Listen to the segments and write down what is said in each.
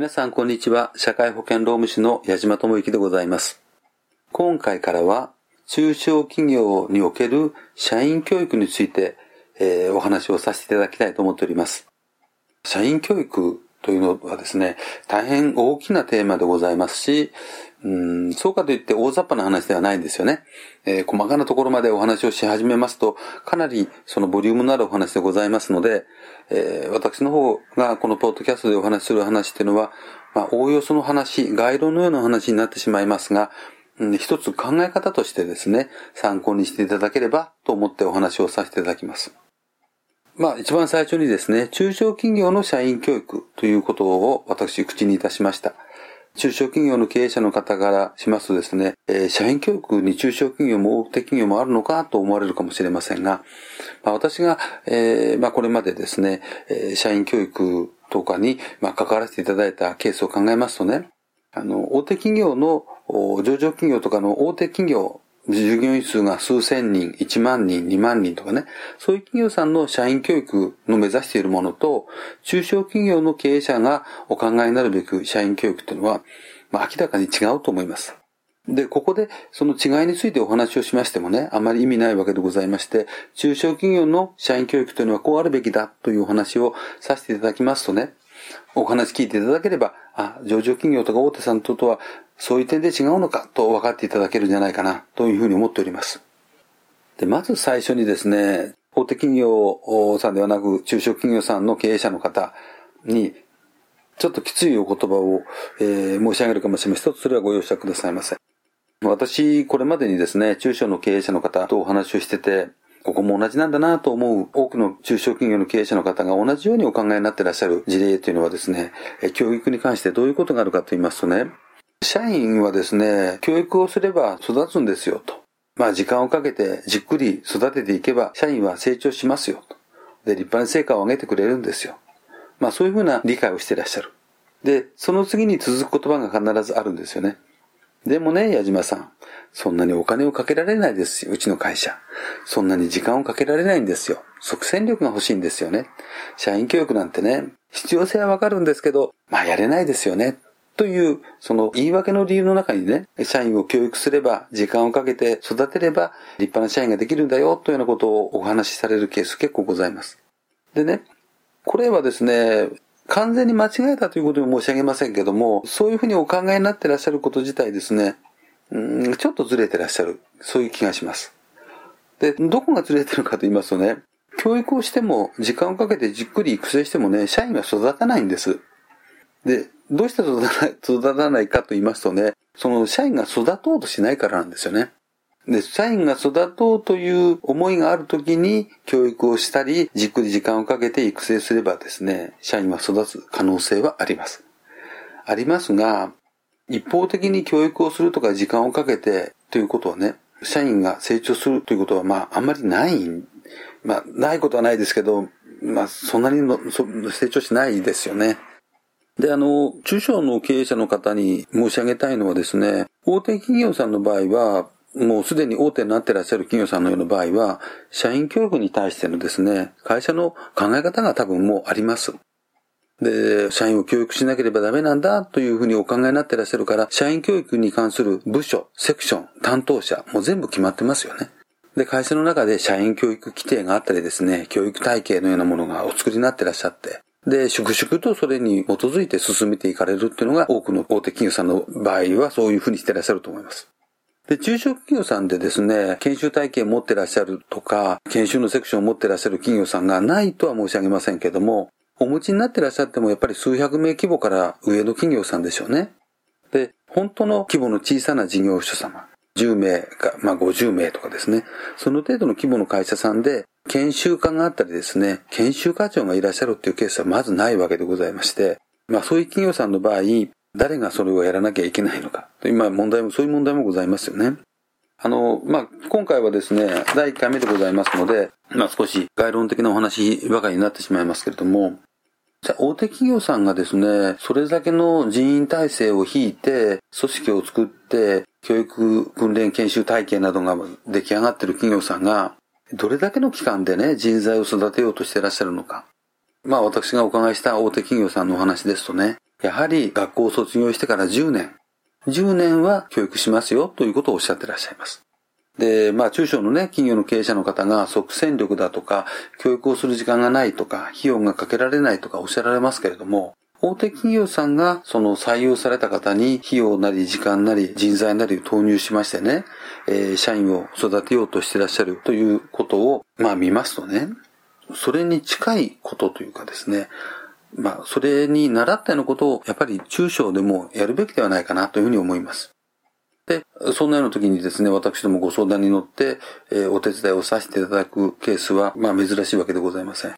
皆さんこんにちは。社会保険労務士の矢島智之でございます。今回からは中小企業における社員教育について、えー、お話をさせていただきたいと思っております。社員教育というのはですね、大変大きなテーマでございますし、うんそうかといって大雑把な話ではないんですよね。えー、細かなところまでお話をし始めますと、かなりそのボリュームのあるお話でございますので、えー、私の方がこのポッドキャストでお話しする話っていうのは、まあ、おおよその話、概論のような話になってしまいますが、うん、一つ考え方としてですね、参考にしていただければと思ってお話をさせていただきます。まあ一番最初にですね、中小企業の社員教育ということを私口にいたしました。中小企業の経営者の方からしますとですね、えー、社員教育に中小企業も大手企業もあるのかと思われるかもしれませんが、まあ、私が、えー、まあ、これまでですね、えー、社員教育とかに、まあ、関わらせていただいたケースを考えますとね、あの、大手企業の、上場企業とかの大手企業従業員数が数千人、1万人、2万人とかね、そういう企業さんの社員教育の目指しているものと、中小企業の経営者がお考えになるべく社員教育っていうのは、まあ、明らかに違うと思います。で、ここでその違いについてお話をしましてもね、あまり意味ないわけでございまして、中小企業の社員教育というのはこうあるべきだというお話をさせていただきますとね、お話聞いていただければ、あ、上場企業とか大手さんととはそういう点で違うのかと分かっていただけるんじゃないかなというふうに思っております。で、まず最初にですね、大手企業さんではなく中小企業さんの経営者の方に、ちょっときついお言葉を、えー、申し上げるかもしれません。一つそれはご容赦くださいませ。私、これまでにですね、中小の経営者の方とお話をしてて、ここも同じなんだなと思う多くの中小企業の経営者の方が同じようにお考えになっていらっしゃる事例というのはですね、教育に関してどういうことがあるかと言いますとね、社員はですね、教育をすれば育つんですよと。まあ時間をかけてじっくり育てていけば社員は成長しますよと。で、立派な成果を上げてくれるんですよ。まあそういうふうな理解をしていらっしゃる。で、その次に続く言葉が必ずあるんですよね。でもね、矢島さん。そんなにお金をかけられないですよ、うちの会社。そんなに時間をかけられないんですよ。即戦力が欲しいんですよね。社員教育なんてね、必要性はわかるんですけど、まあやれないですよね。という、その言い訳の理由の中にね、社員を教育すれば、時間をかけて育てれば、立派な社員ができるんだよ、というようなことをお話しされるケース結構ございます。でね、これはですね、完全に間違えたということに申し上げませんけども、そういうふうにお考えになってらっしゃること自体ですね、うん、ちょっとずれてらっしゃる。そういう気がします。で、どこがずれてるかと言いますとね、教育をしても、時間をかけてじっくり育成してもね、社員は育たないんです。で、どうして育たない、育たないかと言いますとね、その社員が育とうとしないからなんですよね。で、社員が育とうという思いがあるときに教育をしたり、じっくり時間をかけて育成すればですね、社員は育つ可能性はあります。ありますが、一方的に教育をするとか時間をかけてということはね、社員が成長するということはまああんまりない、まあないことはないですけど、まあそんなにの成長しないですよね。で、あの、中小の経営者の方に申し上げたいのはですね、大手企業さんの場合は、もうすでに大手になってらっしゃる企業さんのような場合は、社員教育に対してのですね、会社の考え方が多分もうあります。で、社員を教育しなければダメなんだというふうにお考えになってらっしゃるから、社員教育に関する部署、セクション、担当者、もう全部決まってますよね。で、会社の中で社員教育規定があったりですね、教育体系のようなものがお作りになってらっしゃって、で、粛々とそれに基づいて進めていかれるっていうのが多くの大手企業さんの場合はそういうふうにしてらっしゃると思います。で、中小企業さんでですね、研修体系を持ってらっしゃるとか、研修のセクションを持ってらっしゃる企業さんがないとは申し上げませんけども、お持ちになってらっしゃってもやっぱり数百名規模から上の企業さんでしょうね。で、本当の規模の小さな事業所様、10名か、まあ50名とかですね、その程度の規模の会社さんで、研修課があったりですね、研修課長がいらっしゃるっていうケースはまずないわけでございまして、まあそういう企業さんの場合、誰がそれをやらなきゃいけないのか。今問題も、そういう問題もございますよね。あの、まあ、今回はですね、第1回目でございますので、まあ少し概論的なお話ばかりになってしまいますけれども、じゃ大手企業さんがですね、それだけの人員体制を引いて、組織を作って、教育訓練研修体系などが出来上がっている企業さんが、どれだけの期間でね、人材を育てようとしていらっしゃるのか。まあ私がお伺いした大手企業さんのお話ですとね、やはり学校を卒業してから10年、10年は教育しますよということをおっしゃってらっしゃいます。で、まあ中小のね、企業の経営者の方が即戦力だとか、教育をする時間がないとか、費用がかけられないとかおっしゃられますけれども、大手企業さんがその採用された方に費用なり時間なり人材なりを投入しましてね、えー、社員を育てようとしてらっしゃるということを、まあ見ますとね、それに近いことというかですね、まあ、それに習ったようなことを、やっぱり中小でもやるべきではないかなというふうに思います。で、そんなような時にですね、私どもご相談に乗って、えー、お手伝いをさせていただくケースは、まあ珍しいわけでございません。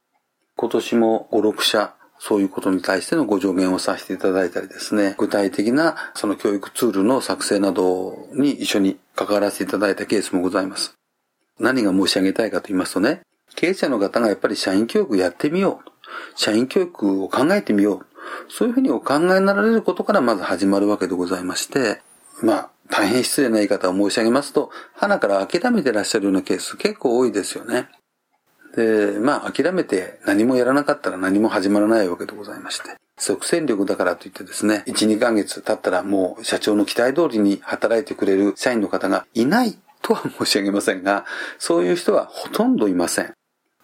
今年も5、6社、そういうことに対してのご助言をさせていただいたりですね、具体的なその教育ツールの作成などに一緒に関わらせていただいたケースもございます。何が申し上げたいかと言いますとね、経営者の方がやっぱり社員教育やってみよう。社員教育を考えてみよう。そういうふうにお考えになられることからまず始まるわけでございまして、まあ、大変失礼な言い方を申し上げますと、花から諦めてらっしゃるようなケース結構多いですよね。で、まあ、諦めて何もやらなかったら何も始まらないわけでございまして。即戦力だからといってですね、1、2ヶ月経ったらもう社長の期待通りに働いてくれる社員の方がいないとは申し上げませんが、そういう人はほとんどいません。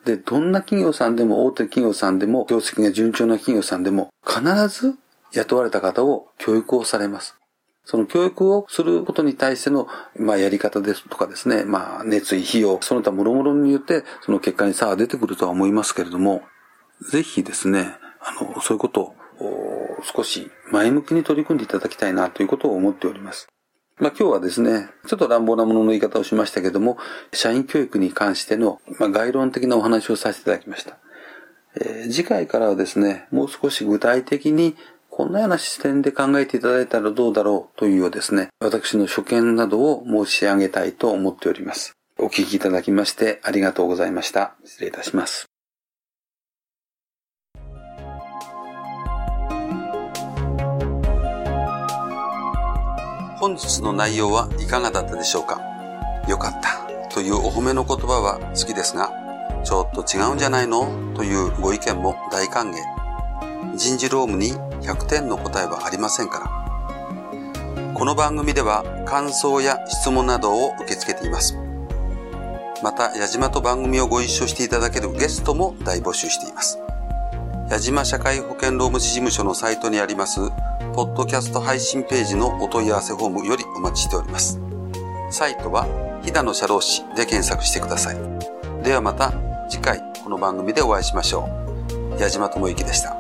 で、どんな企業さんでも、大手企業さんでも、業績が順調な企業さんでも、必ず雇われた方を教育をされます。その教育をすることに対しての、まあ、やり方ですとかですね、まあ、熱意、費用、その他諸々によって、その結果に差が出てくるとは思いますけれども、ぜひですね、あの、そういうことを少し前向きに取り組んでいただきたいなということを思っております。まあ今日はですね、ちょっと乱暴なものの言い方をしましたけども、社員教育に関しての、まあ、概論的なお話をさせていただきました。えー、次回からはですね、もう少し具体的にこんなような視点で考えていただいたらどうだろうというですね、私の所見などを申し上げたいと思っております。お聞きいただきましてありがとうございました。失礼いたします。本日の内容はいかがだったでしょうか？よかったというお褒めの言葉は好きですが、ちょっと違うんじゃないの？というご意見も大歓迎。人事労務に100点の答えはありませんから。この番組では感想や質問などを受け付けています。また、矢島と番組をご一緒していただけるゲストも大募集しています。矢島社会保険労務士事務所のサイトにありますポッドキャスト配信ページのお問い合わせフォームよりお待ちしております。サイトは、飛騨の社労士で検索してください。ではまた次回この番組でお会いしましょう。矢島智之でした。